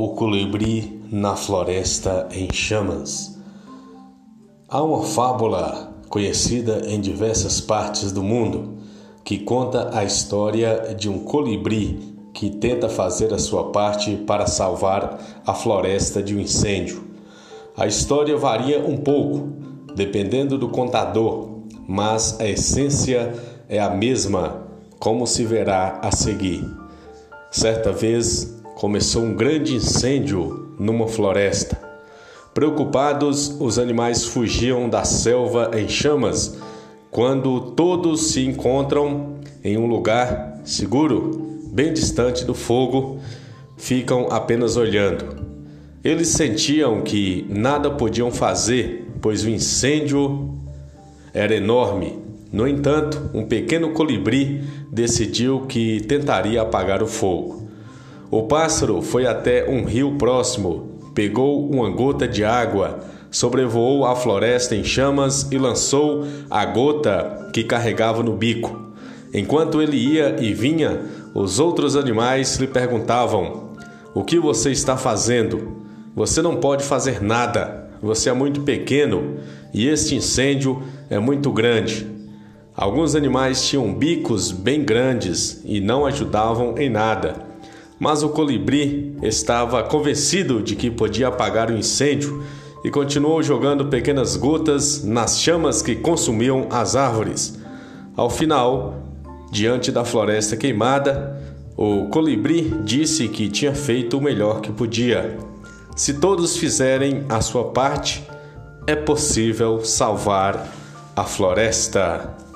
O colibri na floresta em chamas. Há uma fábula conhecida em diversas partes do mundo que conta a história de um colibri que tenta fazer a sua parte para salvar a floresta de um incêndio. A história varia um pouco, dependendo do contador, mas a essência é a mesma, como se verá a seguir. Certa vez, começou um grande incêndio numa floresta. Preocupados, os animais fugiam da selva em chamas quando todos se encontram em um lugar seguro, bem distante do fogo, ficam apenas olhando. Eles sentiam que nada podiam fazer, pois o incêndio era enorme. No entanto, um pequeno colibri decidiu que tentaria apagar o fogo. O pássaro foi até um rio próximo, pegou uma gota de água, sobrevoou a floresta em chamas e lançou a gota que carregava no bico. Enquanto ele ia e vinha, os outros animais lhe perguntavam: O que você está fazendo? Você não pode fazer nada. Você é muito pequeno e este incêndio é muito grande. Alguns animais tinham bicos bem grandes e não ajudavam em nada. Mas o colibri estava convencido de que podia apagar o incêndio e continuou jogando pequenas gotas nas chamas que consumiam as árvores. Ao final, diante da floresta queimada, o colibri disse que tinha feito o melhor que podia. Se todos fizerem a sua parte, é possível salvar a floresta.